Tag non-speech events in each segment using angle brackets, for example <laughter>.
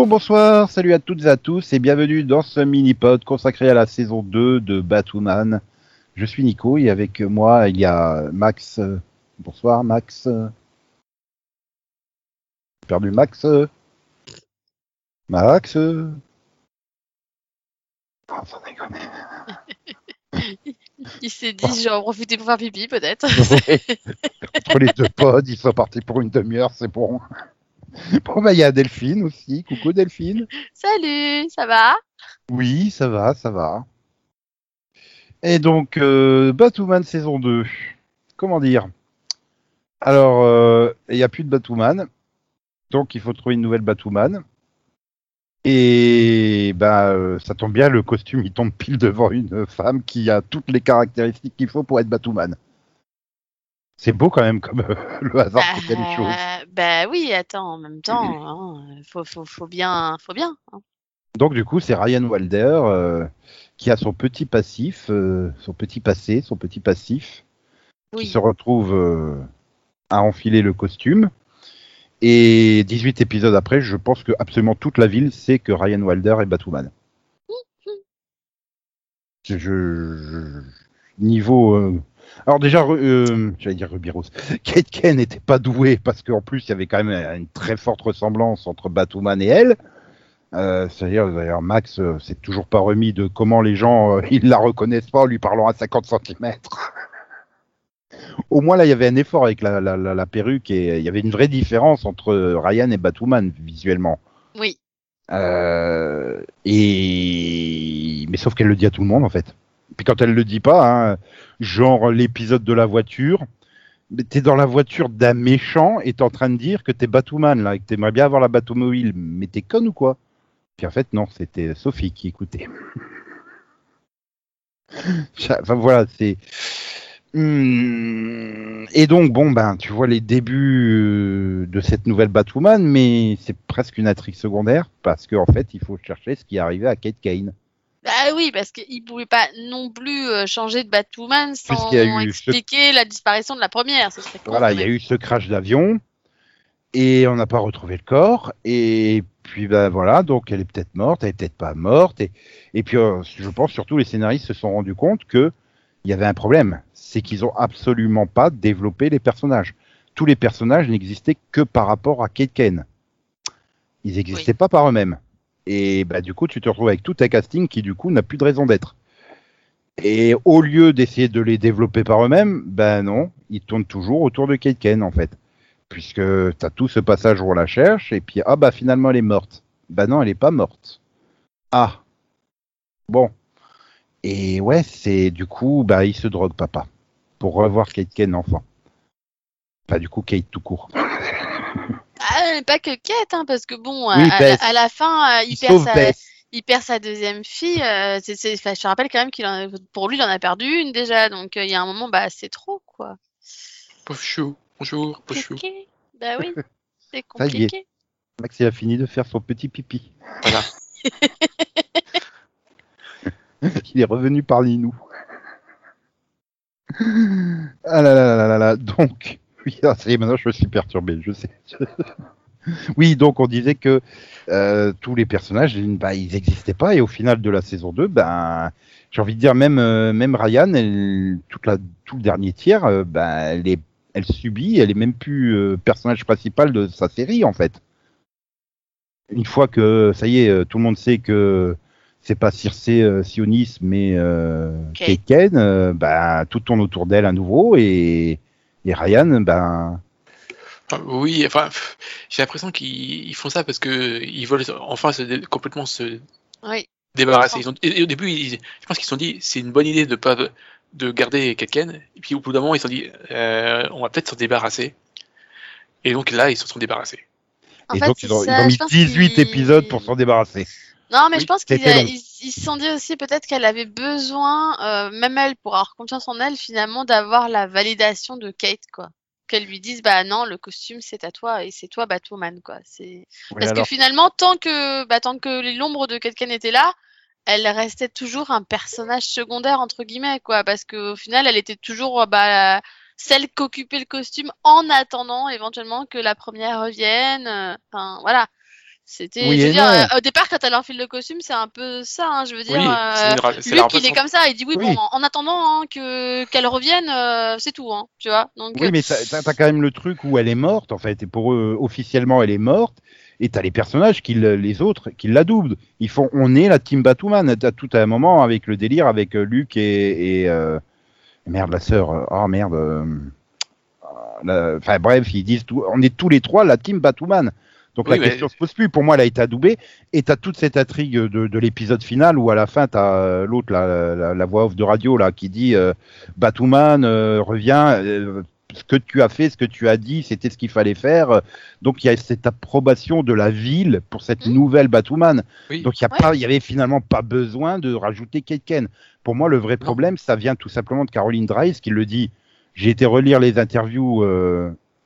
Bonjour, bonsoir, salut à toutes et à tous et bienvenue dans ce mini-pod consacré à la saison 2 de Batwoman. Je suis Nico et avec moi il y a Max. Bonsoir Max. Perdu Max. Max. Oh. <laughs> Il s'est dit, je vais en profiter pour faire pipi, peut-être. <laughs> Entre les deux pods, ils sont partis pour une demi-heure, c'est bon. <laughs> Bon, bah, il y a Delphine aussi. Coucou Delphine. Salut, ça va? Oui, ça va, ça va. Et donc, euh, Batwoman saison 2. Comment dire? Alors, euh, il n'y a plus de Batwoman. Donc, il faut trouver une nouvelle Batwoman. Et bah, euh, ça tombe bien, le costume il tombe pile devant une femme qui a toutes les caractéristiques qu'il faut pour être Batwoman. C'est beau quand même comme euh, <laughs> le hasard qui fait. Euh, Bah oui, attends, en même temps, hein, faut, faut, faut bien, faut bien. hein. Donc du coup, c'est Ryan Walder euh, qui a son petit passif, euh, son petit passé, son petit passif, qui se retrouve euh, à enfiler le costume. Et 18 épisodes après, je pense que absolument toute la ville sait que Ryan Walder est Batwoman. Je, je- je- niveau euh, alors déjà, euh, j'allais dire Ruby Rose. <laughs> Kate Ken n'était pas douée parce qu'en plus il y avait quand même une très forte ressemblance entre Batwoman et elle. Euh, C'est-à-dire, d'ailleurs, Max, euh, c'est toujours pas remis de comment les gens euh, <laughs> ils la reconnaissent pas en lui parlant à 50 cm. <laughs> Au moins là, il y avait un effort avec la, la, la, la perruque et il y avait une vraie différence entre Ryan et Batwoman visuellement. Oui. Euh, et mais sauf qu'elle le dit à tout le monde en fait. Puis quand elle le dit pas, hein, genre l'épisode de la voiture, t'es dans la voiture d'un méchant et t'es en train de dire que t'es Batwoman là, et que t'aimerais bien avoir la Batmobile, mais t'es con ou quoi? Puis en fait non, c'était Sophie qui écoutait. <laughs> enfin voilà, c'est. Hmm, Et donc bon ben tu vois les débuts euh, de cette nouvelle Batwoman, mais c'est presque une intrigue secondaire parce qu'en fait il faut chercher ce qui est arrivé à Kate Kane. Bah oui, parce qu'il pouvait pas non plus euh, changer de Batwoman sans eu ce- expliquer la disparition de la première. Ce Voilà, il y a eu ce crash d'avion et on n'a pas retrouvé le corps. Et puis ben voilà, donc elle est peut-être morte, elle est peut-être pas morte. Et, et puis euh, je pense surtout les scénaristes se sont rendus compte que il y avait un problème, c'est qu'ils ont absolument pas développé les personnages. Tous les personnages n'existaient que par rapport à Kate Kane. Ils n'existaient pas par eux-mêmes. Et bah du coup, tu te retrouves avec tout un casting qui du coup n'a plus de raison d'être. Et au lieu d'essayer de les développer par eux-mêmes, ben non, ils tournent toujours autour de Kate Kane en fait. Puisque tu as tout ce passage où on la cherche, et puis ah bah finalement elle est morte. Bah non, elle est pas morte. Ah. Bon. Et ouais, c'est du coup, bah il se drogue papa. Pour revoir Kate Kane enfant. Enfin du coup Kate tout court. Ah, pas que Kate, hein, parce que bon, Oui, à, à- la fin, euh, il, Il perd sa, Beth. il perd sa deuxième fille. euh, je te rappelle quand même qu'il en a- pour lui, il en a perdu une déjà. Donc euh, il y a un moment, bah c'est trop quoi. Pauvre chou. Bonjour, pauvre chou. Bah oui, <laughs> c'est compliqué. Max il a fini de faire son petit pipi. Voilà. <laughs> Il est revenu parmi nous. Ah là là là là là là. Donc, <laughs> oui, ah, ça y est, maintenant je me suis perturbé, je sais. <laughs> Oui, donc on disait que euh, tous les personnages, bah, ils n'existaient pas, et au final de la saison 2, ben, j'ai envie de dire, même, euh, même Ryan, elle, toute la, tout le dernier tiers, euh, ben, elle, est, elle subit, elle est même plus euh, personnage principal de sa série, en fait. Une fois que, ça y est, tout le monde sait que c'est pas Circé euh, Sionis, mais euh, Kate. Kate euh, ben, tout tourne autour d'elle à nouveau, et, et Ryan, ben, oui, enfin, j'ai l'impression qu'ils ils font ça parce que ils veulent enfin se dé- complètement se Oui. débarrasser. Ils ont, et, et au début, ils- je pense qu'ils se sont dit, c'est une bonne idée de pas de garder quelqu'un. Et puis au bout d'un moment, ils se sont dit, euh, on va peut-être s'en débarrasser. Et donc là, ils se sont débarrassés. En et fait, donc ils ont, ils ont mis pense 18 qu'ils- épisodes pour s'en débarrasser. Non, mais Oui, je pense qu'ils ils, se sont dit aussi peut-être qu'elle avait besoin, euh, même elle, pour avoir confiance en elle, finalement, d'avoir la validation de Kate, quoi. Qu'elle lui dise, bah non, le costume c'est à toi et c'est toi Batwoman, quoi. C'est Oui, parce alors, que finalement, tant que, bah, tant que l'ombre de Kate Kane était là, elle restait toujours un personnage secondaire entre guillemets, quoi. Parce qu'au final, elle était toujours, bah, celle qu'occupait le costume en attendant éventuellement que la première revienne. euh, Enfin, voilà. C'était, Oui je veux dire, euh, au départ, quand elle enfile le costume, c'est un peu ça, hein, je veux dire. Oui, euh, une Luc, il est comme ça, il dit oui, Oui. bon, en, en attendant hein, que qu'elle revienne, euh, c'est tout, hein, tu vois. Donc, Oui, mais t'as t'as quand même le truc où elle est morte, en fait, et pour eux, officiellement, elle est morte, et t'as les personnages, qui, le- les autres, qui la doublent. Ils font, on est la team Batwoman, t'as tout à un moment avec le délire avec euh, Luc et, et, euh, merde, la sœur, euh, oh merde, euh, enfin bref, ils disent, tout, on est tous les trois la team Batwoman. Donc Oui, la question se pose plus. Pour moi, elle a été adoubée. Et t'as toute cette intrigue de, de l'épisode final où à la fin, t'as euh, l'autre, la, la, la voix off de radio là, qui dit euh, Batwoman euh, revient. euh, ce que tu as fait, ce que tu as dit, c'était ce qu'il fallait faire. Donc il y a cette approbation de la ville pour cette Mhm. nouvelle Batwoman. Oui. Donc il y a Ouais. pas, il y avait finalement pas besoin de rajouter Kate Ken. Pour moi, le vrai Non. problème, ça vient tout simplement de Caroline Dries qui le dit. J'ai été relire les interviews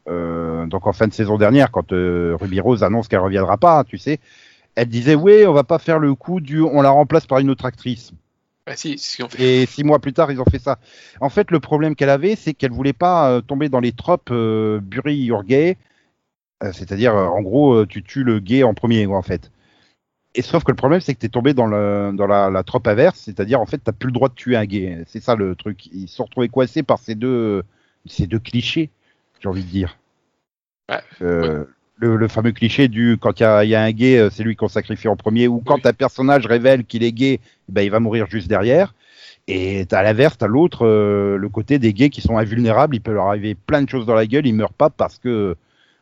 euh, donc en fin de saison dernière quand euh, Ruby Rose annonce qu'elle reviendra pas, tu sais. Elle disait oui, on va pas faire le coup du, on la remplace par une autre actrice. Bah si, fait. Et six mois plus tard, ils ont fait ça. En fait, le problème qu'elle avait, c'est qu'elle voulait pas euh, tomber dans les tropes Bury your gay, c'est-à-dire en gros, tu tues le gay en premier, en fait. Et sauf que le problème, c'est que tu es tombé dans, le, dans la, la trope inverse, c'est-à-dire en fait, t'as plus le droit de tuer un gay. C'est ça le truc. Ils se sont retrouvés coincés par ces deux, ces deux clichés, j'ai envie de dire. Ouais, Euh, le, le fameux cliché du quand il y a, il y a un gay, euh, c'est lui qu'on sacrifie en premier, ou quand Oui. un personnage révèle qu'il est gay, ben, il va mourir juste derrière. Et à l'inverse, t'as l'autre, euh, le côté des gays qui sont invulnérables, il peut leur arriver plein de choses dans la gueule, ils meurent pas parce que,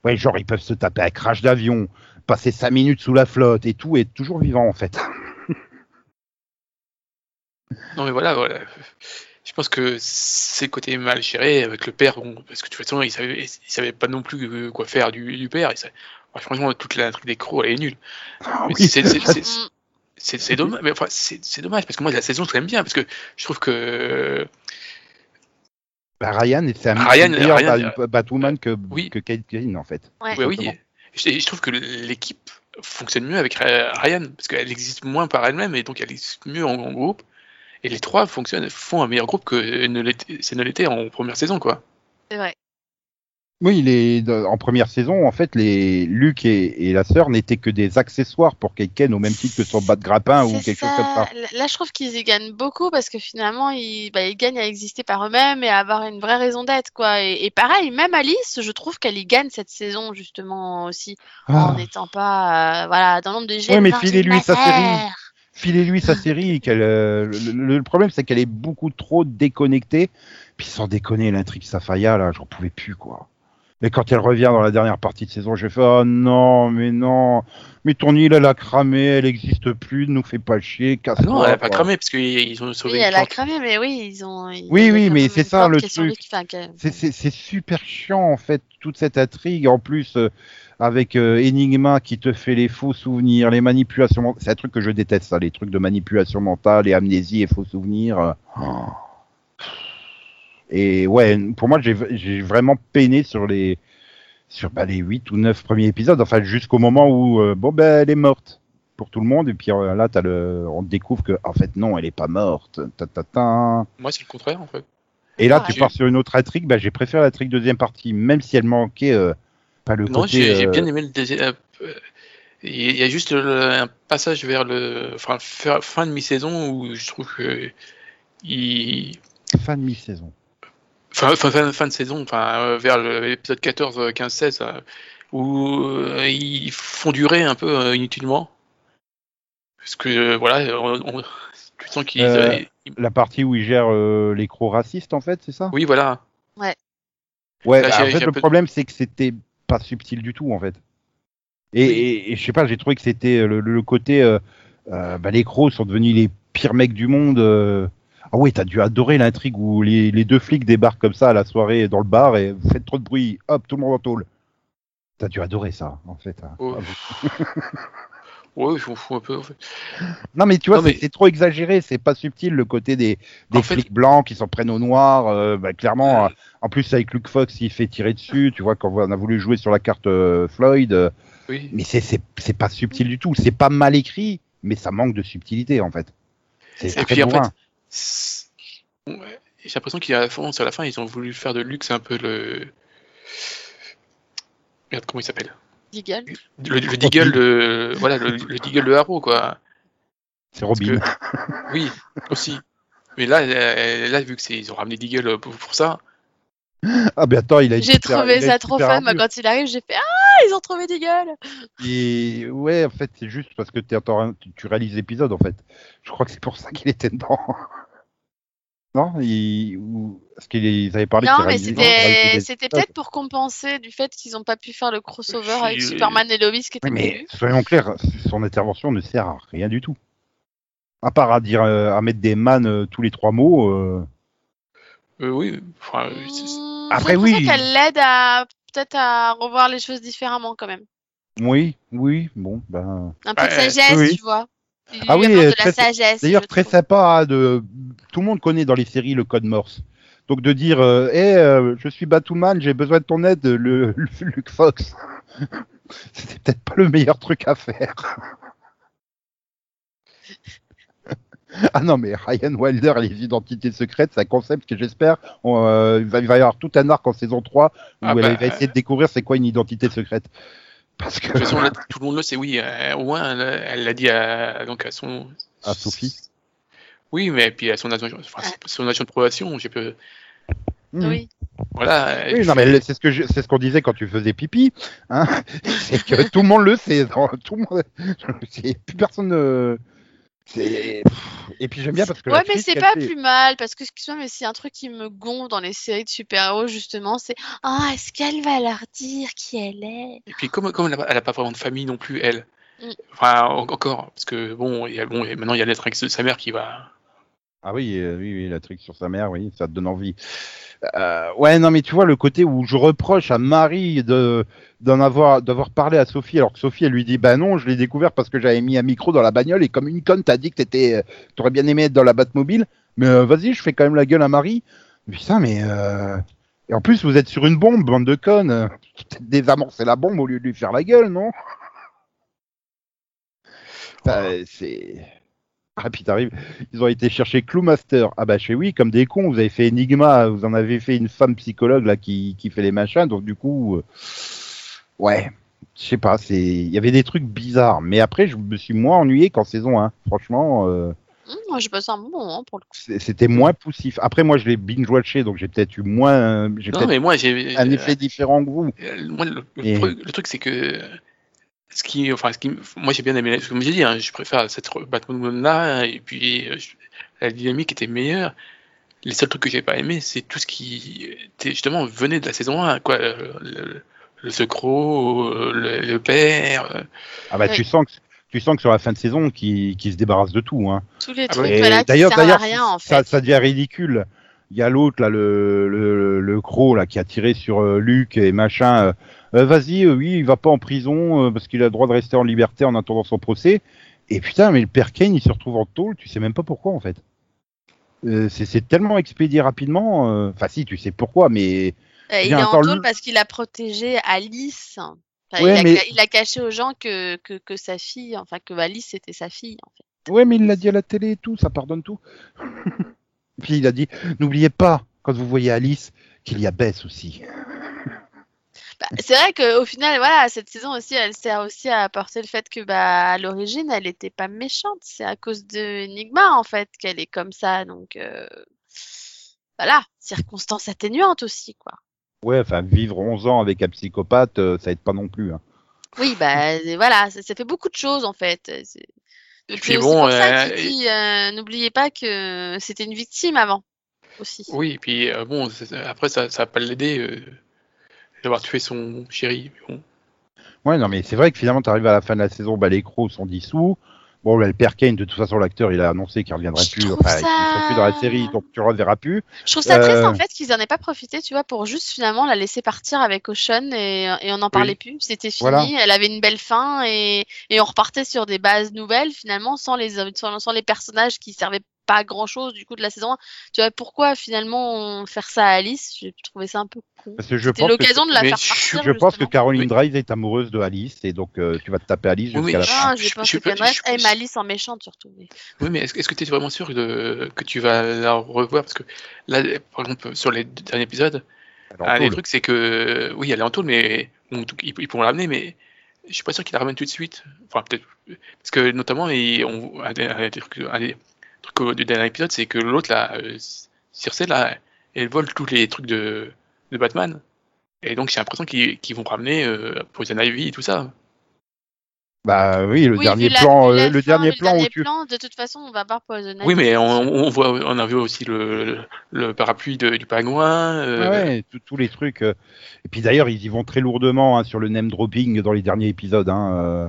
ouais, genre ils peuvent se taper un crash d'avion, passer cinq minutes sous la flotte et tout, et toujours vivant en fait. Non mais voilà, voilà. Je pense que c'est le côté mal géré avec le père, bon, parce que de toute façon, il savait, il savait pas non plus euh, quoi faire du, du père. Et ça, franchement, toute la truc des crocs, elle est nulle. Oui. c'est- c'est- Mm. C'est dommage, mais enfin, c'est dommage parce que moi la saison je l'aime bien parce que je trouve que Bah, Ryan, c'est un Ryan- meilleur Ryan, Bat- Batwoman que, oui. que Kate Kane en fait. Ouais. ouais, oui, je, trouve que l'équipe fonctionne mieux avec Ryan parce qu'elle existe moins par elle-même et donc elle existe mieux en, en groupe. Et les trois fonctionnent, font un meilleur groupe que ne l'était- ça ne l'était en première saison quoi. C'est vrai. Oui, les, en première saison, en fait, les Luc et, et la sœur n'étaient que des accessoires pour Kane au même titre que son bas de grappin ou quelque chose comme ça. Là, je trouve qu'ils y gagnent beaucoup parce que finalement, ils, bah, ils gagnent à exister par eux-mêmes et à avoir une vraie raison d'être, quoi. Et, et pareil, même Alice, je trouve qu'elle y gagne cette saison, justement, aussi, Ah. en n'étant pas, euh, voilà, dans l'ombre de gêne. mais filez-lui sa série. Filez-lui sa série. <laughs> euh, le, le- le problème, c'est qu'elle est beaucoup trop déconnectée. Puis sans déconner, l'intrigue Safaya, là, j'en pouvais plus, quoi. Mais quand elle revient dans la dernière partie de saison, j'ai fait Oh non, mais non, mais ton île, elle a cramé, elle n'existe plus, ne nous fais pas chier, Ah casse-toi. non, elle a pas cramé parce qu'ils ont sauvé Oui, elle a cramé, mais oui, ils ont. ils- Oui, oui, mais c'est ça, le truc. c'est super chiant en fait toute cette intrigue en plus euh, avec euh, Enigma qui te fait les faux souvenirs, les manipulations. C'est un truc que je déteste ça, les trucs de manipulation mentale, et amnésie et faux souvenirs. euh. Oh. Et ouais, pour moi j'ai vraiment peiné sur les sur bah, les 8 ou 9 premiers épisodes, enfin jusqu'au moment où euh, bon ben elle est morte pour tout le monde et puis euh, là t'as le on découvre que en fait non elle est pas morte. Ta, ta, ta. Moi c'est le contraire en fait. Et là, Ah, tu pars sur une autre intrigue. Bah, j'ai préféré l'intrigue deuxième partie, même si elle manquait euh, pas le Non, côté. j'ai j'ai euh, bien aimé le deuxième. euh, Il y a juste le- un passage vers le enfin, fin fin de mi-saison où je trouve que il fin de mi-saison. fin, fin, fin, fin de saison, enfin euh, vers l'épisode 14, euh, 15, 16, euh, où euh, ils font durer un peu euh, inutilement. Parce que euh, voilà, on, on- tu sens qu'ils. Euh, euh, ils- La partie où il gère euh, les crocs racistes, en fait, c'est ça? Oui, voilà. Ouais. Là, bah, j'ai- en fait, le problème, c'est que c'était pas subtil du tout, en fait. Et, Oui. et- et je sais pas, j'ai trouvé que c'était le, le- le côté. Euh, euh, bah, les crocs sont devenus les pires mecs du monde. euh. Ah ouais, t'as dû adorer l'intrigue où les, les deux flics débarquent comme ça à la soirée dans le bar et vous faites trop de bruit, hop, tout le monde en tôle. T'as dû adorer ça, en fait. hein. Oh. <laughs> Ouais, je m'en fous un peu. En fait. Non, mais tu vois, c'est mais- c'est trop exagéré, c'est pas subtil le côté des, des En fait- flics blancs qui s'en prennent au noir. euh, bah, clairement, Euh. en plus, avec Luke Fox, il fait tirer dessus. Tu vois, quand on a voulu jouer sur la carte euh, Floyd, euh, Oui. mais c'est- pas subtil du tout. C'est pas mal écrit, mais ça manque de subtilité en fait. C'est très puis en fait, ouais, j'ai l'impression qu'à la fin, à la fin, ils ont voulu faire de Luxe un peu le. Regarde comment il s'appelle? Deagle. Le, le Deagle de, voilà, le, le Deagle de Arrow, quoi. C'est Robin. Oui, aussi. Mais là, là, vu que c'est, ils ont ramené Deagle pour, pour ça, Ah, ben attends, il a J'ai trouvé ça trop fun. Quand il arrive, j'ai fait Ah, ils ont trouvé Deagle Et ouais, en fait, c'est juste parce que tu réalises l'épisode, en fait. Je crois que c'est pour ça qu'il était dedans. Non il, ou... Parce qu'ils avaient parlé Non, mais c'était peut-être pour compenser du fait qu'ils n'ont pas pu faire le crossover avec euh, Superman et Lois qui était mais prévu. soyons clairs, son intervention ne sert à rien du tout. À part à dire, euh, à mettre des man euh, tous les trois mots. euh, euh, oui, enfin, Mmh, Après, oui. qu'elle l'aide à peut-être à revoir les choses différemment quand même. Oui, oui, bon, ben. Un peu de Ouais, sagesse, oui. tu vois. Ah oui, euh, la très- sagesse. D'ailleurs, très trouve. sympa hein, de. Tout le monde connaît dans les séries le code Morse. Donc de dire, euh, Eh, euh, je suis Batwoman, j'ai besoin de ton aide, le, le Luke Fox. <laughs> C'était peut-être pas le meilleur truc à faire. <laughs> ah non, mais Ryan Wilder les identités secrètes, c'est un concept que j'espère. on, euh, il, va, il va y avoir tout un arc en saison 3 où Ah elle bah, va essayer de découvrir c'est quoi une identité secrète. Parce que. de toute façon, <laughs> là, tout le monde le sait, oui. euh, au moins, elle l'a dit à, donc à son. À Sophie. Oui, mais puis à son agent, enfin, son agent de probation, j'ai peu. Mhm. Oui. Voilà. Oui, non, mais c'est ce que je- c'est ce qu'on disait quand tu faisais pipi, hein. <laughs> c'est que tout le monde le sait, dans- tout le monde, <laughs> c'est- plus personne. ne- c'est- Et puis j'aime bien parce que. Ouais, mais c'est pas fait- plus mal parce que excuse-moi, mais c'est un truc qui me gonfle dans les séries de super-héros justement, c'est ah est-ce qu'elle va leur dire qui elle est? Et puis comme, comme elle n'a pas vraiment de famille non plus, elle. Mm. Enfin, en- encore, parce que bon, il y a, bon, et maintenant il y a l'être de sa mère qui va. Ah oui, euh, oui, oui, la truc sur sa mère, oui, ça te donne envie. Euh, ouais, non, mais tu vois le côté où je reproche à Marie de d'en avoir d'avoir parlé à Sophie alors que Sophie elle lui dit bah non je l'ai découvert parce que j'avais mis un micro dans la bagnole et comme une conne t'as dit que t'étais euh, t'aurais bien aimé être dans la Batmobile. Mais euh, vas-y je fais quand même la gueule à Marie. Putain mais euh... et en plus vous êtes sur une bombe bande de connes. Peut-être désamorcer la bombe au lieu de lui faire la gueule non? C'est ah puis t'arrives ils ont été chercher Clowmaster. Ah bah fais oui, comme des cons, vous avez fait Enigma, vous en avez fait une femme psychologue là qui, qui fait les machins, donc du coup, euh, ouais, je sais pas, c'est, il y avait des trucs bizarres, mais après je me suis moins ennuyé qu'en saison 1. Franchement, euh, Hum, Moi, j'ai passé un bon moment pour le coup. c'était moins poussif. Après moi je l'ai binge watché, donc j'ai peut-être eu moins, j'ai Non, mais moi j'ai. un effet différent que vous. Euh, moi, le, le Et- truc, le truc, c'est que ce qui, enfin, ce qui, moi j'ai bien aimé, comme j'ai dit, hein, je préfère cette Batman là, et puis euh, je- la dynamique était meilleure. Les seuls trucs que j'ai pas aimé, c'est tout ce qui était justement venait de la saison 1, quoi, le, le, le secro, le, le père. euh, Ah bah Ouais. tu sens que tu sens que sur la fin de saison qui qui se débarrasse de tout. Hein. Tous les Ah trucs voilà, qui d'ailleurs, servent à d'ailleurs, rien en ça, fait. ça devient ridicule. Il y a l'autre là, le le, le croc là qui a tiré sur euh, Luc et machin. euh, Euh, Vas-y, euh, oui, il va pas en prison parce qu'il a le droit de rester en liberté en attendant son procès. Et putain, mais le père Kane, il se retrouve en tôle. Tu sais même pas pourquoi en fait. C'est c'est tellement expédié rapidement. Enfin, si, tu sais pourquoi, mais il est en tôle le- parce qu'il a protégé Alice. Enfin, Ouais, il, a, mais- ca- il a caché aux gens que, que, que sa fille, enfin que Alice c'était sa fille en fait. ouais, mais il l'a dit à la télé et tout, ça pardonne tout. <laughs> Puis il a dit, n'oubliez pas quand vous voyez Alice qu'il y a Bess aussi. Bah, c'est vrai qu'au final, voilà, cette saison aussi, elle sert aussi à apporter le fait que, bah, à l'origine, elle était pas méchante. C'est à cause de Enigma, en fait, qu'elle est comme ça. Donc, euh, voilà, circonstance atténuante aussi, quoi. Ouais, enfin, vivre 11 ans avec un psychopathe, euh, ça aide pas non plus. hein. Oui, bah, voilà, ça, ça fait beaucoup de choses, en fait. Puis bon, euh, qu'il dit, euh, n'oubliez pas que c'était une victime avant, aussi. Oui, et puis euh, bon, après ça, ça va pas l'aider euh, d'avoir tué son chéri. mais bon. Ouais, non, mais c'est vrai que finalement, tu arrives à la fin de la saison, bah, les crocs sont dissous. Bon, le père Kane, de toute façon, l'acteur, il a annoncé qu'il reviendrait Je plus. Enfin, il ça- serait plus dans la série, donc tu le reverras plus. Je trouve ça triste Euh, en fait qu'ils en aient pas profité, tu vois, pour juste finalement la laisser partir avec Ocean et, et on n'en parlait plus. C'était fini, Voilà. elle avait une belle fin et, et on repartait sur des bases nouvelles finalement sans les sans les personnages qui servaient pas grand chose du coup de la saison 1. Tu vois, pourquoi finalement faire ça à Alice? J'ai trouvé ça un peu con. Que C'était pense que, l'occasion de la mais faire partir. je pense que. Caroline. Drive est amoureuse de Alice, et donc euh, tu vas te taper Alice Oui, la fin. Je- qu'elle je- je- aime Alice en méchante surtout. mais- Oui, mais est-ce que tu es vraiment sûr de, que tu vas la revoir? Parce que là, par exemple, sur les derniers épisodes, un des trucs, c'est que oui, elle est en tôle, mais bon, ils, ils pourront l'amener, mais je suis pas sûr qu'il la ramène tout de suite. Enfin, peut-être. Parce que, notamment, et on, un, des, un des trucs un des du dernier épisode, c'est que l'autre, là, euh, Circe, là, elle vole tous les trucs de, de Batman. Et donc, j'ai l'impression qu'ils vont ramener euh, Poison Ivy et tout ça. Bah oui, le Oui, dernier plan, la euh, le fin, dernier plan où dernier tu. plan, de toute façon, on va voir Poison Ivy. Oui, mais on, on voit, on a vu aussi le, le parapluie de- du pingouin. euh, Ah ouais, tous- les trucs. Et puis d'ailleurs, ils y vont très lourdement hein, sur le name dropping dans les derniers épisodes. Hein, euh.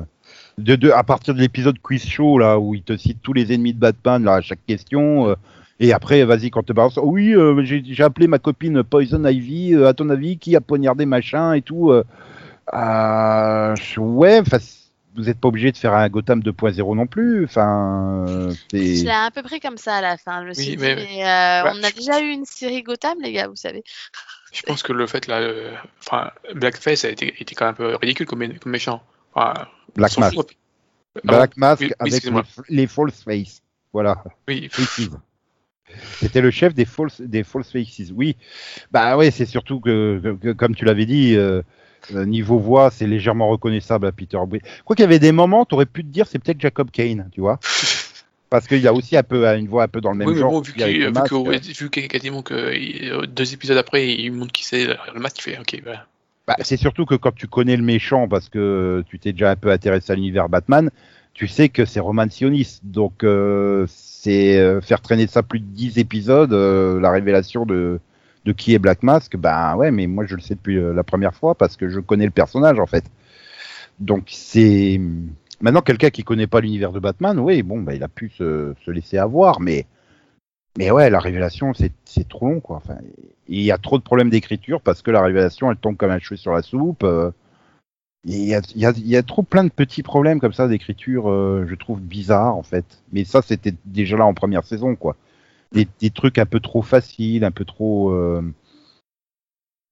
De, de- à partir de l'épisode quiz show là où ils te citent tous les ennemis de Batman là à chaque question. euh, et après, vas-y quand te balance. Oui, euh, j'ai appelé ma copine Poison Ivy. euh, à ton avis, qui a poignardé machin et tout. euh. Euh, ouais, enfin, vous n'êtes pas obligé de faire un Gotham 2.0 non plus. Enfin, c'est- un peu pris comme ça à la fin. Je me suis Oui, dit, mais- mais, euh, Ouais, on a je- déjà eu une série Gotham, les gars, vous savez. Je pense que le fait là, euh, Blackface a été, était quand même un peu ridicule comme, mé- comme méchant. Enfin, Black Mask. fout. Ah Black Mask oui, oui, avec les, false face. Voilà. Oui. C'était le chef des false, des false faces. Oui, bah ouais, c'est surtout que, que- que, comme tu l'avais dit, euh, euh, niveau voix, c'est légèrement reconnaissable à Peter Bray. Quoi qu'il y avait des moments, t'aurais pu te dire c'est peut-être Jacob Kane, tu vois, <laughs> parce qu'il y a aussi un peu une voix un peu dans le même oui, mais genre. bon, vu qu'il vu qu'il- quasiment que euh, deux épisodes après, il montre qui c'est le masque, il fait OK, bah, Bah, c'est surtout que quand tu connais le méchant, parce que tu t'es déjà un peu intéressé à l'univers Batman, tu sais que c'est Roman Sionis. Donc, euh, c'est euh, faire traîner ça plus de 10 épisodes, euh, la révélation de, de qui est Black Mask. Ben ouais, mais moi je le sais depuis euh, la première fois parce que je connais le personnage en fait. Donc, c'est. Maintenant, quelqu'un qui connaît pas l'univers de Batman, oui, bon, bah, il a pu se, se laisser avoir, mais. Mais ouais, la révélation, c'est trop long, quoi. Enfin, il y a trop de problèmes d'écriture parce que la révélation, elle tombe comme un cheveu sur la soupe. euh, Il y, a, y, a, y a trop plein de petits problèmes comme ça d'écriture, euh, je trouve bizarre en fait. Mais ça, c'était déjà là en première saison, quoi. Des, des trucs un peu trop faciles, un peu trop. Euh...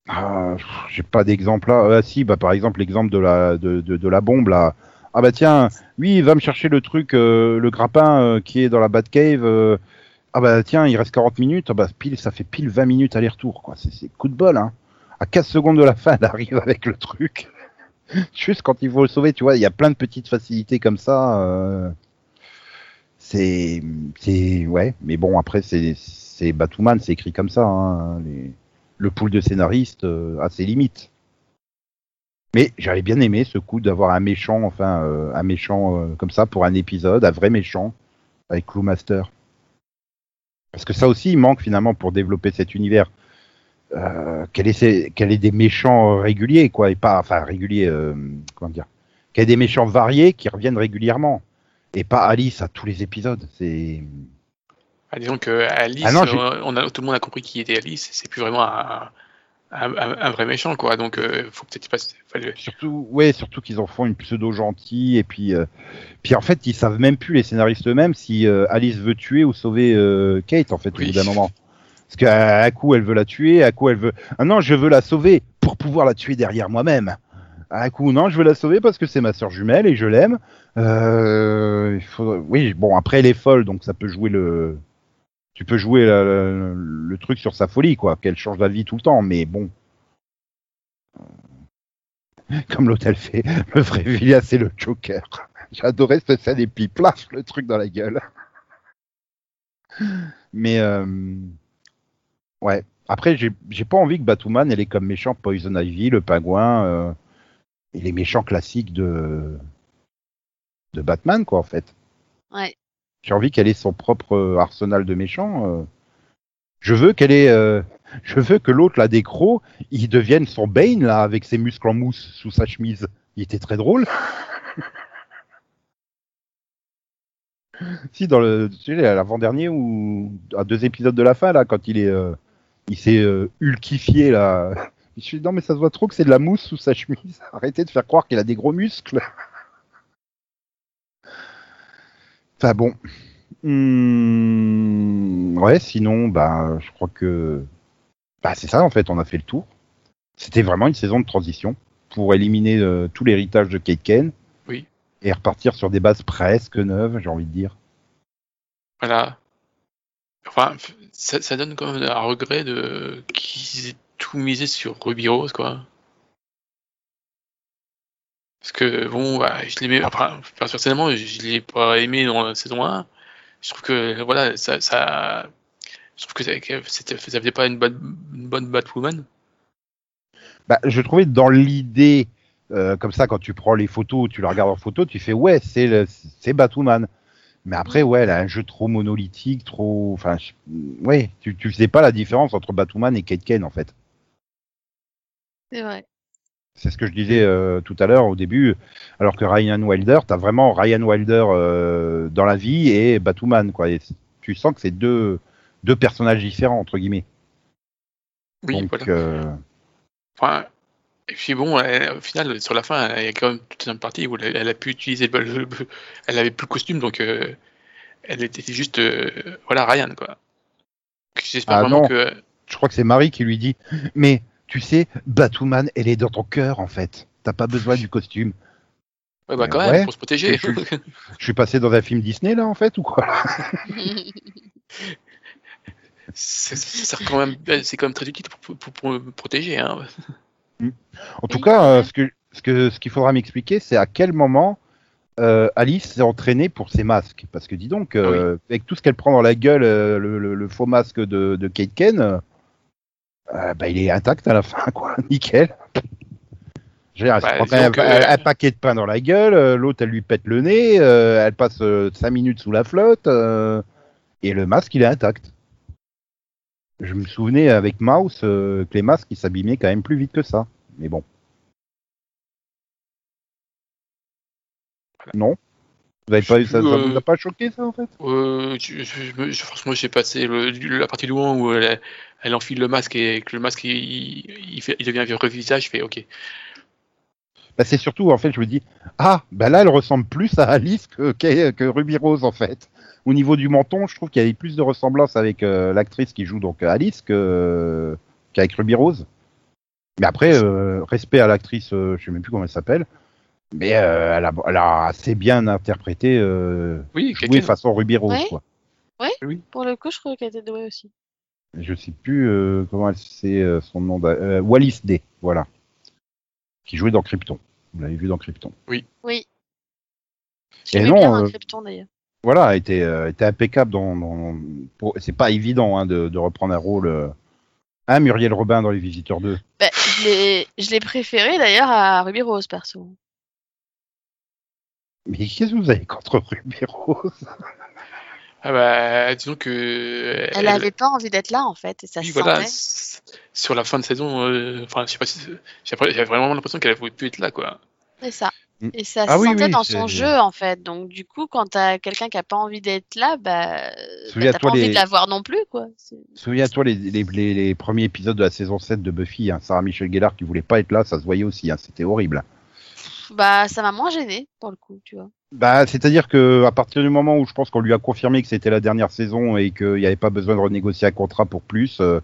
Ah, J'ai pas d'exemple là. Ah si, bah par exemple l'exemple de la de, de, la bombe là. Ah bah tiens, oui, va me chercher le truc, le grappin qui est dans la Batcave. euh, ah bah tiens, il reste 40 minutes. Ah bah pile, ça fait pile 20 minutes aller-retour. C'est coup de bol, hein. À 15 secondes de la fin, elle arrive avec le truc. <laughs> Juste quand il faut le sauver, tu vois, il y a plein de petites facilités comme ça. euh, C'est, ouais, mais bon, après, c'est, Batwoman, c'est écrit comme ça. Hein, le pool de scénaristes euh, a ses limites. Mais j'avais bien aimé ce coup d'avoir un méchant, enfin, euh, un méchant euh, comme ça pour un épisode, un vrai méchant avec Clowmaster. Parce que ça aussi, il manque finalement pour développer cet univers. Euh, qu'elle ait, des méchants réguliers, quoi, et pas, enfin, réguliers, euh, comment dire, qu'elle ait des méchants variés qui reviennent régulièrement, et pas Alice à tous les épisodes. C'est, ah, disons que Alice, Ah non, euh, on a, tout le monde a compris qui était Alice, c'est plus vraiment un, un, un- un vrai méchant, quoi. Donc, euh, faut peut-être pas. Surtout, ouais, surtout qu'ils en font une pseudo gentille, et puis, euh, puis en fait, ils savent même plus les scénaristes eux-mêmes si euh, Alice veut tuer ou sauver euh, Kate, en fait, Oui. au bout d'un moment. Parce qu'à un coup, elle veut la tuer, à un coup, elle veut. Ah non, je veux la sauver pour pouvoir la tuer derrière moi-même. À un coup, non, je veux la sauver parce que c'est ma sœur jumelle et je l'aime. Faudrait- Oui, bon, après, elle est folle, donc ça peut jouer le. Tu peux jouer la- la- le truc sur sa folie, quoi, qu'elle change d'avis tout le temps, mais bon. Comme l'hôtel fait, le vrai vilain, c'est le Joker. Adoré cette scène et puis plaf, le truc dans la gueule. Mais euh, ouais. Après, j'ai pas envie que Batwoman elle est comme méchant Poison Ivy, le pingouin euh, et les méchants classiques de de Batman quoi en fait. Ouais. J'ai envie qu'elle ait son propre euh, arsenal de méchants. euh. Je veux qu'elle ait, euh, je veux que l'autre là des crocs, il devienne son Bane là avec ses muscles en mousse sous sa chemise. Il était très drôle. <laughs> si dans le, tu sais, à l'avant-dernier ou à deux épisodes de la fin là, quand il est, euh, il s'est euh, là. <laughs> Je suis non mais ça se voit trop que c'est de la mousse sous sa chemise. <laughs> Arrêtez de faire croire qu'il a des gros muscles. Enfin bon. Hmm, ouais, sinon, bah, je crois que. Bah, c'est ça en fait, on a fait le tour. C'était vraiment une saison de transition pour éliminer euh, tout l'héritage de Kate Kane. Oui. Et repartir sur des bases presque neuves, j'ai envie de dire. Voilà. Enfin, ça, ça donne quand même un regret de qu'ils aient tout misé sur Ruby Rose, quoi. Parce que bon, bah, je l'aimais. Enfin, personnellement, je, je l'ai pas aimé dans la saison 1. Je trouve que voilà, ça, ça je trouve que ça, que ça faisait pas une bonne, une bonne Batwoman. Bah, je trouvais dans l'idée, euh, comme ça, quand tu prends les photos, tu la regardes en photo, tu fais ouais, c'est c'est Batwoman. Mais après, ouais, elle a un jeu trop monolithique, trop. Enfin, je- ouais, tu, tu faisais pas la différence entre Batwoman et Kate Kane en fait. C'est vrai. C'est ce que je disais euh, tout à l'heure au début. Alors que Ryan Wilder, t'as vraiment Ryan Wilder euh, dans la vie et Batwoman, quoi. Et tu sens que c'est deux, deux personnages différents entre guillemets. Oui, Donc, voilà. euh, Enfin, et puis bon, elle- au final, sur la fin, il y a quand même toute une partie où elle, elle a pu utiliser, le- le- elle avait plus le costume, donc elle était juste, voilà, Ryan, quoi. J'espère Ah vraiment non. que, je crois que c'est Marie qui lui dit Mais tu sais, Batwoman, elle est dans ton cœur en fait. T'as pas besoin du costume. ouais, bah Euh, quand même, ouais. pour se protéger. Je- Je suis passé dans un film Disney là en fait ou quoi? C'est quand même, c'est quand même très utile pour, pour, pour me protéger. Hein. En tout cas, euh, ce que ce que ce qu'il faudra m'expliquer, c'est à quel moment euh, Alice s'est entraînée pour ses masques. Parce que dis donc, euh, avec tout ce qu'elle prend dans la gueule, euh, le, le- le faux masque de, de Kate Ken, euh, euh, bah, il est intact à la fin, quoi. Nickel. Bah, un, un paquet de pain dans la gueule, euh, l'autre elle lui pète le nez, euh, elle passe 5 minutes sous la flotte, euh, et le masque il est intact. Je me souvenais avec Mouse euh, que les masques ils s'abîmaient quand même plus vite que ça. Mais bon. Non Vous avez Je pas eu ça, ça euh, vous a pas choqué ça en fait? Euh, je, je, je, me- je- franchement, j'ai passé le, la partie loin où elle, elle enfile le masque et que le masque il, il, fait, il devient un visage. Je fais OK. bah, C'est surtout en fait, je me dis ah bah là elle ressemble plus à Alice que, que, que Ruby Rose en fait. Au niveau du menton, je trouve qu'il y avait plus de ressemblance avec euh, l'actrice qui joue donc Alice que qu'avec Ruby Rose. Mais après, euh, respect à l'actrice, euh, je sais même plus comment elle s'appelle, mais euh, elle, a, elle a assez bien interprété, euh, Oui, joué façon Ruby Rose. Ouais. Quoi. Pour le coup, je crois qu'elle était douée aussi. Je sais plus euh, comment elle c'est euh, son nom. euh, Wallis Day, voilà, qui jouait dans Krypton. Vous l'avez vu dans Krypton. Oui. Et Je l'aimais non, bien un euh, Krypton d'ailleurs. Voilà, elle était, euh, était impeccable dans. dans pour- C'est pas évident hein, de, de reprendre un rôle. Euh... Hein, Muriel Robin dans Les Visiteurs 2. Bah, je l'ai- je l'ai préféré d'ailleurs à Ruby Rose perso. Mais qu'est-ce que vous avez contre Ruby Rose Ah bah, disons que. Elle avait pas envie d'être là en fait et ça oui, se voilà, sur la fin de saison, euh, enfin, je sais pas si. j'ai après- J'avais vraiment l'impression qu'elle pouvait plus être là, quoi. C'est ça. Mm. Et ça Ah se oui, sentait oui, dans son jeu en fait. Donc du coup, quand t'as quelqu'un qui a pas envie d'être là, bah, bah, Souviens-toi t'as pas envie les- de la voir non plus quoi. Souviens-toi les, les, les, les premiers épisodes de la saison 7 de Buffy. Hein, Sarah Michel Gellar qui voulait pas être là, ça se voyait aussi. Hein, C'était horrible. Bah, ça m'a moins gêné pour le coup, tu vois. Bah, c'est-à-dire que à partir du moment où je pense qu'on lui a confirmé que c'était la dernière saison et qu'il n'y avait pas besoin de renégocier un contrat pour plus, euh,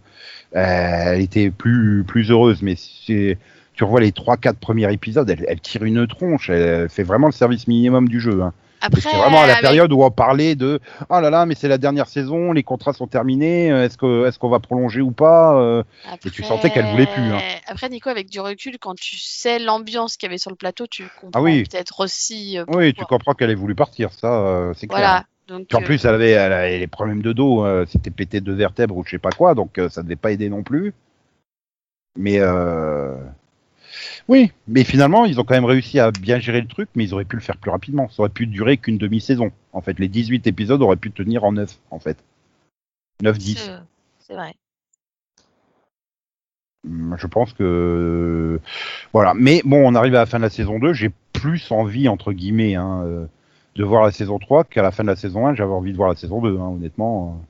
elle était plus plus heureuse. Mais c'est, tu revois les trois quatre premiers épisodes, elle, tire une tronche, elle fait vraiment le service minimum du jeu. Hein. Après, C'était vraiment à la avec- période où on parlait de oh là là, mais c'est la dernière saison, les contrats sont terminés, euh, est-ce que est-ce qu'on va prolonger ou pas euh, Et tu sentais qu'elle voulait plus, hein. Après, Nico, avec du recul, quand tu sais l'ambiance qu'il y avait sur le plateau, tu comprends Ah oui. peut-être aussi. euh, Oui, tu comprends qu'elle ait voulu partir, ça, c'est clair. Voilà. Donc, en plus, elle avait, elle avait les problèmes de dos, euh, c'était pété de vertèbres ou je sais pas quoi, donc euh, ça devait pas aider non plus. Mais euh... oui, mais finalement, ils ont quand même réussi à bien gérer le truc, mais ils auraient pu le faire plus rapidement. Ça aurait pu durer qu'une demi-saison. En fait, les 18 épisodes auraient pu tenir en 9, en fait. 9-10. c'est- C'est vrai. Hum, Je pense que voilà. Mais bon, on arrive à la fin de la saison 2. J'ai plus envie entre guillemets hein, euh, de voir la saison 3 qu'à la fin de la saison 1. J'avais envie de voir la saison 2, hein, honnêtement.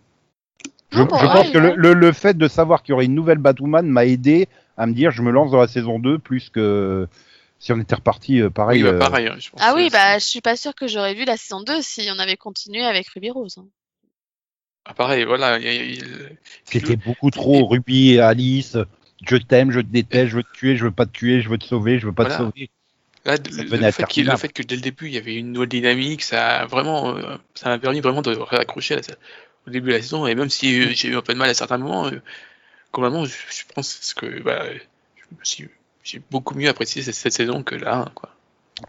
Je, Non, bon, je ouais, pense que le- le fait de savoir qu'il y aurait une nouvelle Batwoman m'a aidé à me dire je me lance dans la saison 2 plus que si on était reparti euh, pareil. Oui, bah, euh, pareil, je pense Ah oui, bah, je suis pas sûre que j'aurais vu la saison 2 si on avait continué avec Ruby Rose. hein. ah, pareil, voilà. il C'était beaucoup trop Ruby et Alice. Je t'aime, je te déteste, je veux te tuer, je veux pas te tuer, je veux te sauver, je veux pas Voilà. te sauver. Là, le, fait le que dès le début il y avait une nouvelle dynamique, ça a vraiment, euh, ça m'a permis vraiment de la- au début de la saison. Et même si j'ai eu un peu de mal à certains moments, euh, globalement, je, je pense que bah, j'ai beaucoup mieux apprécié cette, cette saison que là, quoi.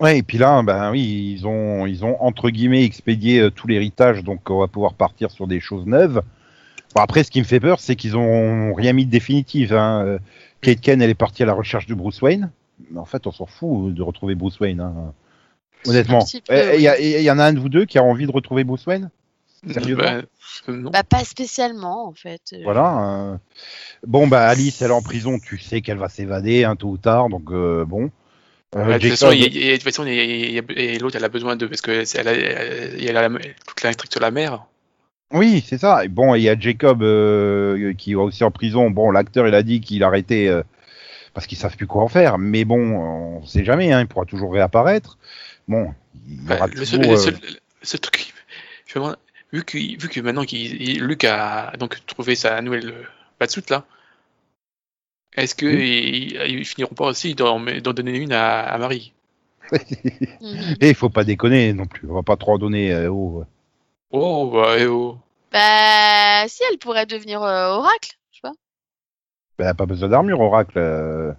Ouais, et puis là, ben oui, ils ont, ils ont entre guillemets expédié euh, tout l'héritage, donc on va pouvoir partir sur des choses neuves. Bon, après, ce qui me fait peur, c'est qu'ils ont rien mis de définitif. Hein. Euh, Kate Ken, elle est partie à la recherche de Bruce Wayne. Mais en fait, on s'en fout de retrouver Bruce Wayne. Hein. Honnêtement. Euh, Il y, a- oui. il y en a un de vous deux qui a envie de retrouver Bruce Wayne? Sérieusement Bah, euh. Bah, pas spécialement, en fait. Euh, Voilà. euh. Bon, bah Alice, elle est en prison, tu sais qu'elle va s'évader hein, tôt ou tard, donc euh, bon. Euh, Ouais, de toute façon, de l'autre, elle a besoin de parce que elle a, elle- a la- toute la sur la mer. Oui, c'est ça. Et bon, il y a Jacob euh, qui est aussi en prison. Bon, l'acteur, il a dit qu'il arrêtait euh, parce qu'ils savent plus quoi en faire. Mais bon, on sait jamais. Hein, il pourra toujours réapparaître. Bon, il y Bah, aura le, seul, toujours, le seul- le seul truc, je me demande, vu que, vu que maintenant qu'il, il- Luc a donc trouvé sa nouvelle euh, batsuit là, est-ce que Oui. ils, ils finiront pas aussi d'en, donner une à, à Marie? <laughs> Et il faut pas déconner non plus. On va pas trop en donner. euh, au- Oh, bah, eh oh. Bah, si, elle pourrait devenir euh, oracle, je sais pas. Elle a pas besoin d'armure, Oracle. euh.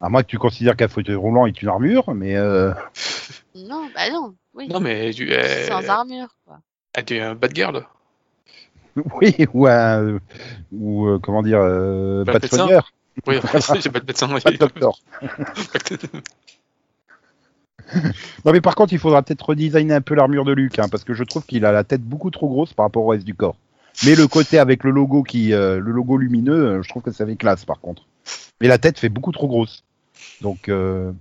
À moins que tu considères qu'un fauteuil roulant est une armure, mais euh, Non, bah non, oui. Non, mais tu, euh, Sans armure, quoi. Elle est un bad girl. <laughs> oui, ou un, ou euh, comment dire, euh, de médecin. soigneur, Oui, j'ai <laughs> pas de médecin. docteur. <laughs> Non, mais par contre, il faudra peut-être redesigner un peu l'armure de Luke, hein, parce que je trouve qu'il a la tête beaucoup trop grosse par rapport au reste du corps. Mais le côté avec le logo qui, euh, le logo lumineux, euh, je trouve que ça fait classe, par contre. Mais la tête fait beaucoup trop grosse. Donc, euh,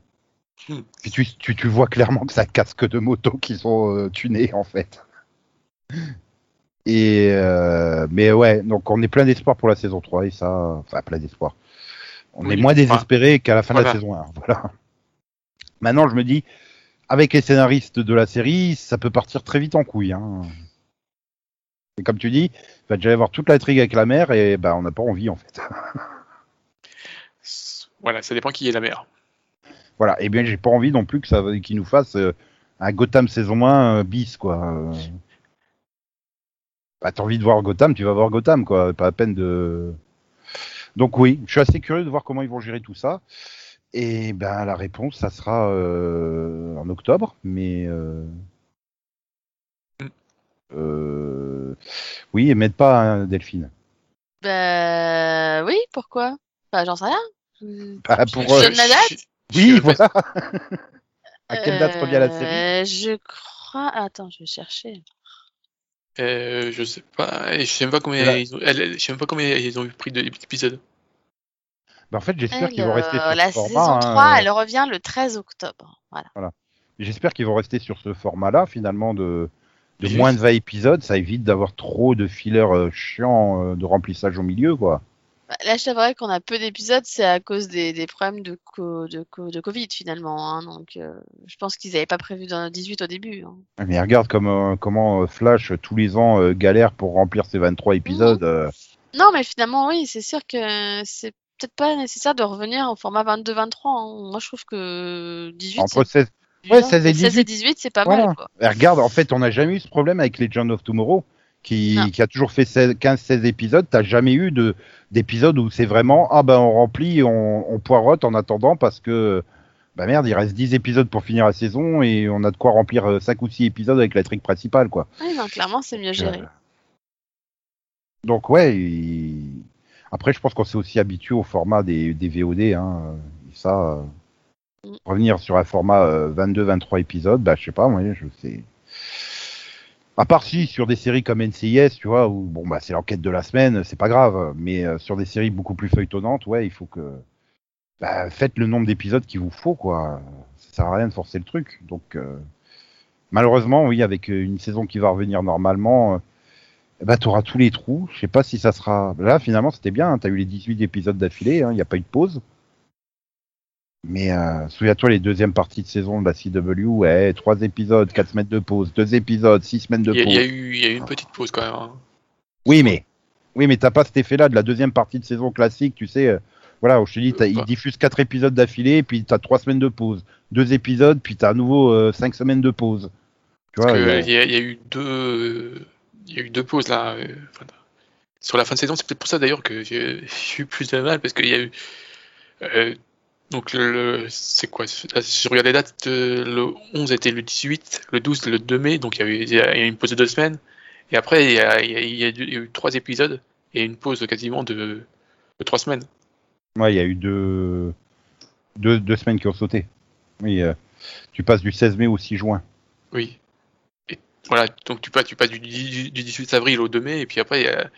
Hmm. puis tu, tu, tu vois clairement que c'est un casque de moto qui sont euh, tunés, en fait. Et euh, mais ouais, donc on est plein d'espoir pour la saison 3 et ça, enfin plein d'espoir. On Oui, est moins désespéré qu'à la fin de la saison 1. <laughs> Voilà. Maintenant, je me dis, avec les scénaristes de la série, ça peut partir très vite en couille. Hein. Et comme tu dis, il va déjà y avoir toute l'intrigue avec la mère et ben on n'a pas envie en fait. <laughs> Voilà, ça dépend qui est la mère. Voilà. Et bien, j'ai pas envie non plus que ça qu'ils nous fasse euh, un Gotham saison 1 euh, bis quoi. Bah, t'as envie de voir Gotham, tu vas voir Gotham quoi. Pas la peine de. Donc oui, je suis assez curieux de voir comment ils vont gérer tout ça. Et ben la réponse, ça sera euh, en octobre, mais euh, Mm. euh, oui, et m'aide pas hein, Delphine. Bah, oui, pourquoi? Bah, j'en sais rien. Je- Bah, pour, Je euh, donne la date je- oui, je- voilà. à quelle date revient la série? Je crois. Attends, je vais chercher. Euh, je sais pas, et je sais même pas combien Là. ils ont, elle- elle- je sais même pas combien ils ont pris d'épisodes. Bah, en fait, j'espère qu'ils vont rester sur la ce format. saison hein. 3, elle revient le 13 octobre. Voilà. J'espère qu'ils vont rester sur ce format-là, finalement, de, de moins de 20 épisodes. Ça évite d'avoir trop de fillers euh, chiants euh, de remplissage au milieu, quoi. Bah, Là, je t'avouerais qu'on a peu d'épisodes, c'est à cause des, des problèmes de, co- de, co- de Covid finalement. hein. donc, euh, je pense qu'ils n'avaient pas prévu dans 18 au début. hein. Mais regarde comme, euh, comment euh, Flash, tous les ans, euh, galère pour remplir ses 23 épisodes. euh. Non, mais finalement, oui, c'est sûr que c'est peut-être pas nécessaire de revenir au format 22-23. hein. Moi, je trouve que 18, entre c'est 16... ouais, bien. 16 et 16 et 18, 18, c'est pas Voilà. mal. Quoi. Regarde, en fait, on n'a jamais eu ce problème avec Legend of Tomorrow, qui, Non. qui a toujours fait 15-16 épisodes. T'as jamais eu de d'épisodes où c'est vraiment ah ben on remplit, on, on poirote en attendant parce que bah merde, il reste 10 épisodes pour finir la saison et on a de quoi remplir 5 ou 6 épisodes avec la trick principale, quoi. Oui, non, clairement, c'est mieux géré. Euh, Donc ouais, après je pense qu'on s'est aussi habitué au format des, des VOD, hein. Et ça, euh, Mm. revenir sur un format 22-23 épisodes, bah je sais pas, moi, je sais. À part si sur des séries comme NCIS, tu vois, où bon bah c'est l'enquête de la semaine, c'est pas grave, mais euh, sur des séries beaucoup plus feuilletonnantes, ouais, il faut que bah, faites le nombre d'épisodes qu'il vous faut, quoi. Ça sert à rien de forcer le truc. Donc euh, malheureusement, oui, avec euh, une saison qui va revenir normalement. euh, eh ben, tu auras tous les trous. Je sais pas si ça sera. Là, finalement, c'était bien. tu as eu les 18 épisodes d'affilée. Il n'y a pas eu de pause. Mais euh, souviens-toi, les deuxièmes parties de saison de la CW, ouais, 3 épisodes, 4 semaines de pause, 2 épisodes, 6 semaines de pause. il y a eu, il y a eu une petite pause quand même. hein. Oui, mais oui, mais t'as pas cet effet-là de la deuxième partie de saison classique, tu sais. euh, voilà, où je te dis, t'as- Euh, ils bah. diffusent 4 épisodes d'affilée, puis tu as 3 semaines de pause. 2 épisodes, puis tu as à nouveau 5 semaines de pause. Tu vois, euh, il, y a, il y a eu deux, il y a eu deux pauses là. euh, enfin, sur la fin de saison, c'est peut-être pour ça d'ailleurs que j'ai <laughs> eu plus de mal parce qu'il y a eu, euh, Donc, c'est quoi? Si je regarde les dates, euh, le 11 était le 18, le 12 le 2 mai, donc il y a eu, il y a eu une pause de deux semaines. Et après, il y a, il y eu- il y a eu trois épisodes et une pause quasiment de, de trois semaines. Ouais, il y a eu deux, deux, deux semaines qui ont sauté. Oui, euh, tu passes du 16 mai au 6 juin. Oui. Et voilà, donc tu passes, tu passes du, du- du 18 avril au 2 mai, et puis après, il y a.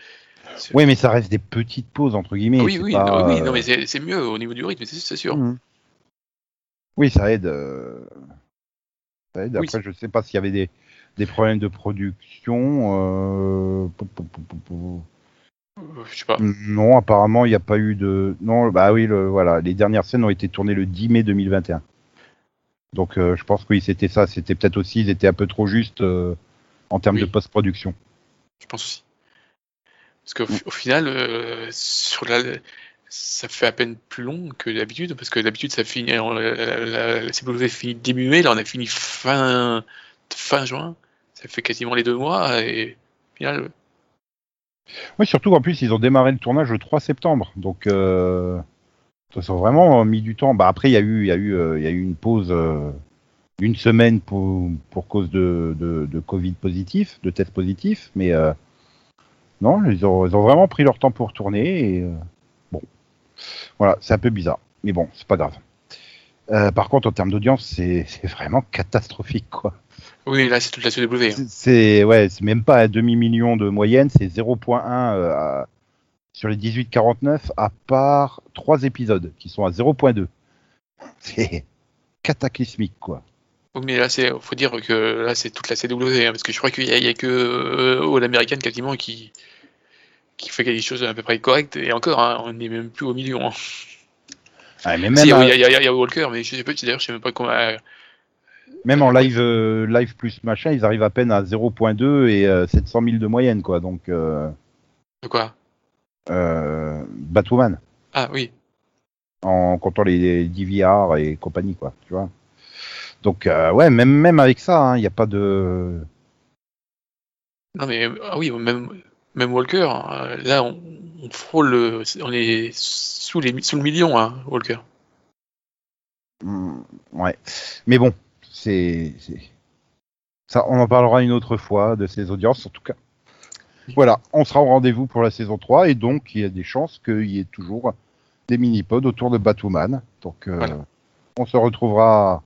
Oui, mais ça reste des petites pauses, entre guillemets. oui, oui, pas, non, oui, non, euh, mais c'est mieux au niveau du rythme, c'est sûr. Mhm. Oui, ça aide. euh, Ça aide. Oui. Après, je sais pas s'il y avait des, des problèmes de production. euh, Euh, Je sais pas. Non, apparemment, il n'y a pas eu de. Non, bah oui, le, voilà. Les dernières scènes ont été tournées le 10 mai 2021. Donc, euh, je pense que oui, c'était ça. C'était peut-être aussi, ils étaient un peu trop justes euh, en termes Oui. de post-production. Je pense aussi. Parce qu'au au final, euh, sur la, ça fait à peine plus long que d'habitude, parce que d'habitude, ça finit, la, la, la- finit début mai, là, on a fini fin, fin juin. Ça fait quasiment les deux mois, et au final, Oui, surtout qu'en plus, ils ont démarré le tournage le 3 septembre. Donc, euh, ils ont vraiment mis du temps. Bah, après, il y, a eu- il y, a eu, il y a eu une pause euh, une semaine pour, pour cause de, de, de Covid positif, de tests positifs. Mais euh, non, ils ont, ils ont vraiment pris leur temps pour tourner. Et, euh, bon, voilà, c'est un peu bizarre. Mais bon, c'est pas grave. Euh, par contre, en termes d'audience, c'est <laughs> vraiment catastrophique, quoi. oui, là, c'est toute la CW. hein. C'est- ouais, c'est même pas un demi-million de moyenne, c'est 0.1 euh, sur les 18-49, à part trois épisodes qui sont à 0.2. <laughs> C'est cataclysmique, quoi. Mais là, c'est, faut dire que là, c'est toute la CW, hein, parce que je crois qu'il y a, que euh, All American quasiment qui, qui fait quelque chose à peu près correct, et encore, hein, on n'est même plus au million. hein. Ouais, mais même, Si, il y, a- il y a- il y a Walker, mais je sais pas, d'ailleurs, je sais même pas comment. euh, même en live, euh, live plus machin, ils arrivent à peine à 0.2 et euh, 700 000 de moyenne, quoi. Donc, euh, de quoi? euh, Batwoman, Ah oui. en comptant les DVR et compagnie, quoi. Tu vois. Donc, euh, ouais, même, même avec ça, hein, il n'y a pas de. Non mais ah oui, même même Walker, euh, là on, on frôle, le- on est sous les sous le million, hein, Walker. Hmm, ouais. Mais bon, c'est. c'est- Ça, on en parlera une autre fois de ces audiences, en tout cas. Voilà, on sera au rendez-vous pour la saison 3, et donc il y a des chances qu'il y ait toujours des mini-pods autour de Batwoman. Donc, euh, Voilà. on se retrouvera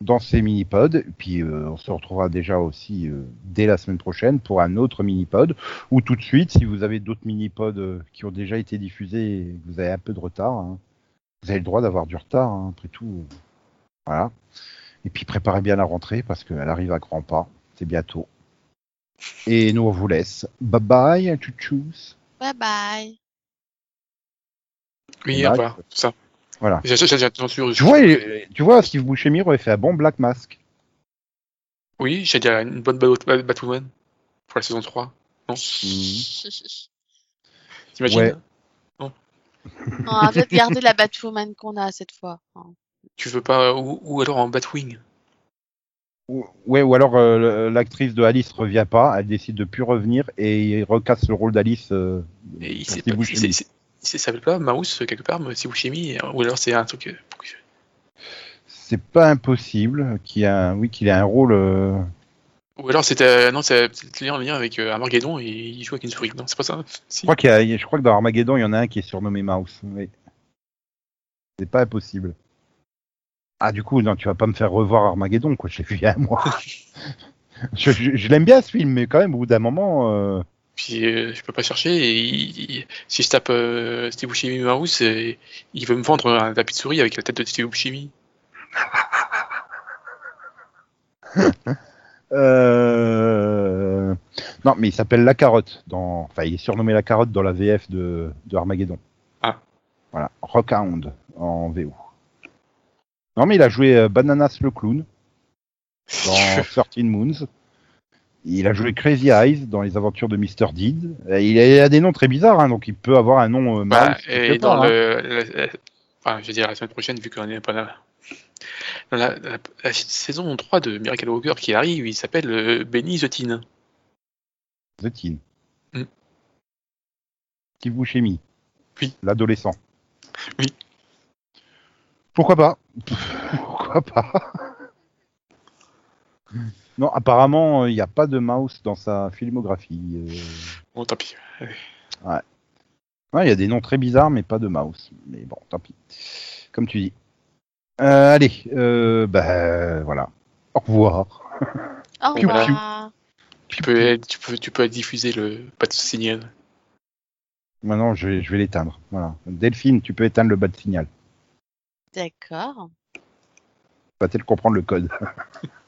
dans ces mini-pods, et puis euh, on se retrouvera déjà aussi euh, dès la semaine prochaine pour un autre mini-pod, ou tout de suite, si vous avez d'autres mini-pods euh, qui ont déjà été diffusés et que vous avez un peu de retard, hein, vous avez le droit d'avoir du retard, hein, après tout. Voilà. Et puis préparez bien la rentrée parce qu'elle arrive à grands pas. C'est bientôt. Et nous on vous laisse. Bye bye, chouchous. Bye bye. Oui, voilà, c'est ça. Voilà. J'en suis- Tu vois, tu vois, Steve Buscemi aurait fait un bon Black Mask. Oui, j'ai déjà une bonne Bat- Bat- Batwoman pour la saison 3. Non T'imagines Ouais. On va peut-être garder la Batwoman qu'on a cette fois. hein. Tu veux pas ou, ou alors en Batwing Ou- Ouais, ou alors euh, l'actrice de Alice revient pas, elle décide de plus revenir et il recasse le rôle d'Alice. euh, Et il pour ça s'appelle pas Mouse quelque part, mais c'est Buscemi, ou alors c'est un truc. euh, C'est pas impossible qu'il ait un, oui, qu'il ait un rôle. euh, Ou alors c'était non, c'est en lien avec euh, Armageddon et il joue avec une souris. Non, c'est pas ça. Si. Je crois qu'il y a- je crois que dans Armageddon, il y en a un qui est surnommé Mouse. Oui. C'est pas impossible. Ah, du coup, non, tu vas pas me faire revoir Armageddon, quoi. <laughs> Je l'ai vu il y a un mois. <laughs> je je- je l'aime bien ce film, mais quand même, au bout d'un moment. euh, Puis euh, je peux pas chercher. Et il- il- si je tape euh, Steve Buscemi Mouse, il veut me vendre un tapis de souris avec la tête de Steve Buscemi. <laughs> Euh... Non, mais il s'appelle La Carotte. Dans... Enfin, il est surnommé La Carotte dans la VF de, de Armageddon. Ah. Voilà, Rockhound en VO. Non, mais il a joué Bananas le clown dans <laughs> 13 Moons. Il a joué Crazy Eyes dans les aventures de Mr. Deed. Il a, il a des noms très bizarres, hein, donc il peut avoir un nom euh, Bah, et dans part, hein. le, enfin, je veux dire la semaine prochaine, vu qu'on n'est pas là. Dans la, la- la saison 3 de Miracle Walker qui arrive, il s'appelle euh, Benny the Teen. The Teen. Mm. Steve Buscemi. Oui. L'adolescent. Oui. Pourquoi pas? Pourquoi pas? Non, apparemment, il n'y a pas de mouse dans sa filmographie. euh. Bon, tant pis. Ouais, il y a des noms très bizarres, mais pas de mouse. Mais bon, tant pis. Comme tu dis. Euh, allez, euh, bah voilà. Au revoir. Au revoir. Tu peux, tu peux, tu peux diffuser le pas de signal. Maintenant, je vais, je vais l'éteindre. Voilà. Delphine, tu peux éteindre le bas de signal. D'accord. Va-t-elle comprendre le code <laughs>